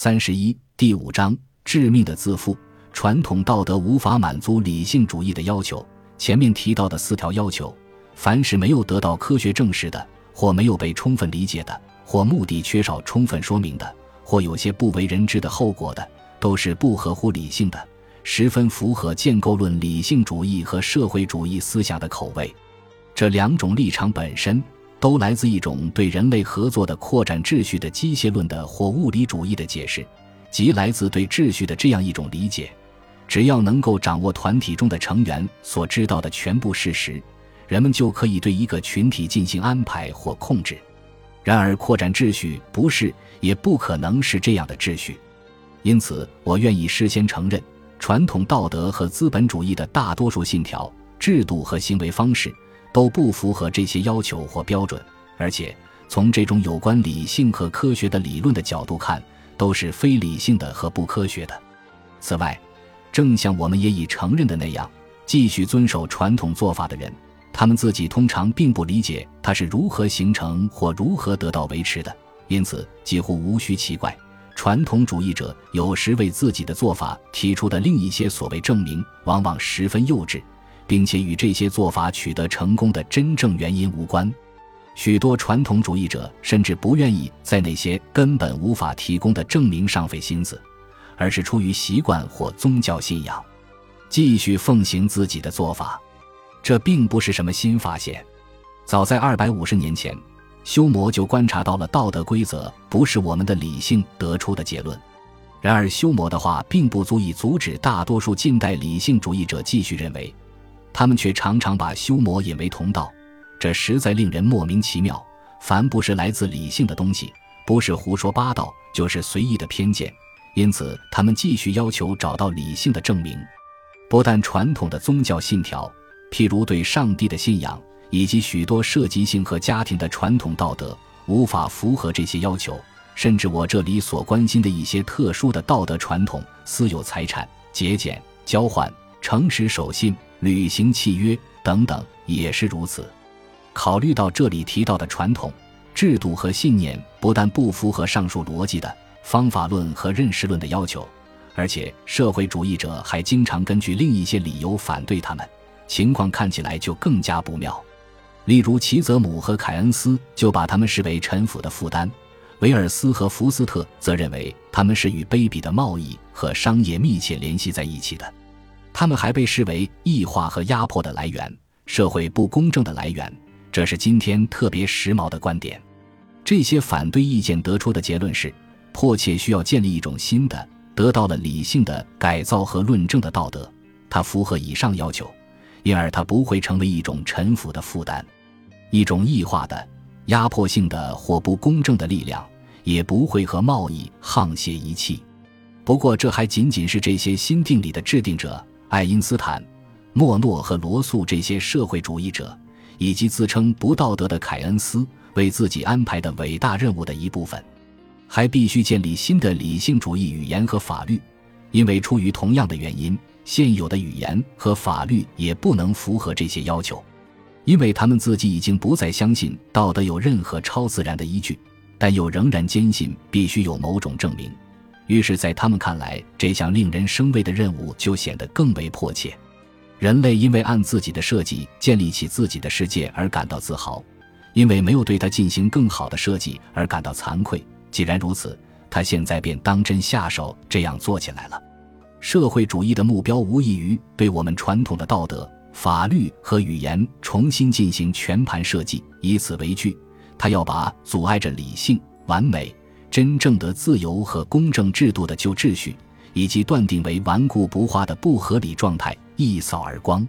三十一第五章致命的自负。传统道德无法满足理性主义的要求。前面提到的四条要求，凡是没有得到科学证实的，或没有被充分理解的，或目的缺少充分说明的，或有些不为人知的后果的，都是不合乎理性的，十分符合建构论理性主义和社会主义思想的口味。这两种立场本身都来自一种对人类合作的扩展秩序的机械论的或物理主义的解释，即来自对秩序的这样一种理解。只要能够掌握团体中的成员所知道的全部事实，人们就可以对一个群体进行安排或控制。然而，扩展秩序不是，也不可能是这样的秩序。因此，我愿意事先承认，传统道德和资本主义的大多数信条、制度和行为方式都不符合这些要求或标准，而且从这种有关理性和科学的理论的角度看，都是非理性的和不科学的。此外，正像我们也已承认的那样，继续遵守传统做法的人，他们自己通常并不理解它是如何形成或如何得到维持的，因此几乎无需奇怪，传统主义者有时为自己的做法提出的另一些所谓证明，往往十分幼稚，并且与这些做法取得成功的真正原因无关。许多传统主义者甚至不愿意在那些根本无法提供的证明上费心思。而是出于习惯或宗教信仰，继续奉行自己的做法，这并不是什么新发现。早在二百五十年前，修谟就观察到了道德规则不是我们的理性得出的结论。然而，修谟的话并不足以阻止大多数近代理性主义者继续认为，他们却常常把修魔引为同道，这实在令人莫名其妙。凡不是来自理性的东西，不是胡说八道，就是随意的偏见。因此，他们继续要求找到理性的证明。不但传统的宗教信条，譬如对上帝的信仰，以及许多涉及性和家庭的传统道德，无法符合这些要求，甚至我这里所关心的一些特殊的道德传统——私有财产、节俭、交换、诚实守信、履行契约等等，也是如此。考虑到这里提到的传统制度和信念，不但不符合上述逻辑的。方法论和认识论的要求，而且社会主义者还经常根据另一些理由反对他们，情况看起来就更加不妙。例如，齐泽姆和凯恩斯就把他们视为臣服的负担；维尔斯和福斯特则认为他们是与卑鄙的贸易和商业密切联系在一起的。他们还被视为异化和压迫的来源，社会不公正的来源。这是今天特别时髦的观点。这些反对意见得出的结论是。迫切需要建立一种新的、得到了理性的改造和论证的道德，它符合以上要求，因而它不会成为一种臣服的负担，一种异化的、压迫性的或不公正的力量，也不会和贸易沆瀣一气。不过，这还仅仅是这些新定理的制定者爱因斯坦、莫诺和罗素这些社会主义者，以及自称不道德的凯恩斯为自己安排的伟大任务的一部分。还必须建立新的理性主义语言和法律，因为出于同样的原因，现有的语言和法律也不能符合这些要求，因为他们自己已经不再相信道德有任何超自然的依据，但又仍然坚信必须有某种证明。于是，在他们看来，这项令人生畏的任务就显得更为迫切。人类因为按自己的设计建立起自己的世界而感到自豪，因为没有对它进行更好的设计而感到惭愧。既然如此，他现在便当真下手这样做起来了。社会主义的目标无异于对我们传统的道德、法律和语言重新进行全盘设计。以此为据，他要把阻碍着理性、完美、真正的自由和公正制度的旧秩序，以及断定为顽固不化的不合理状态一扫而光。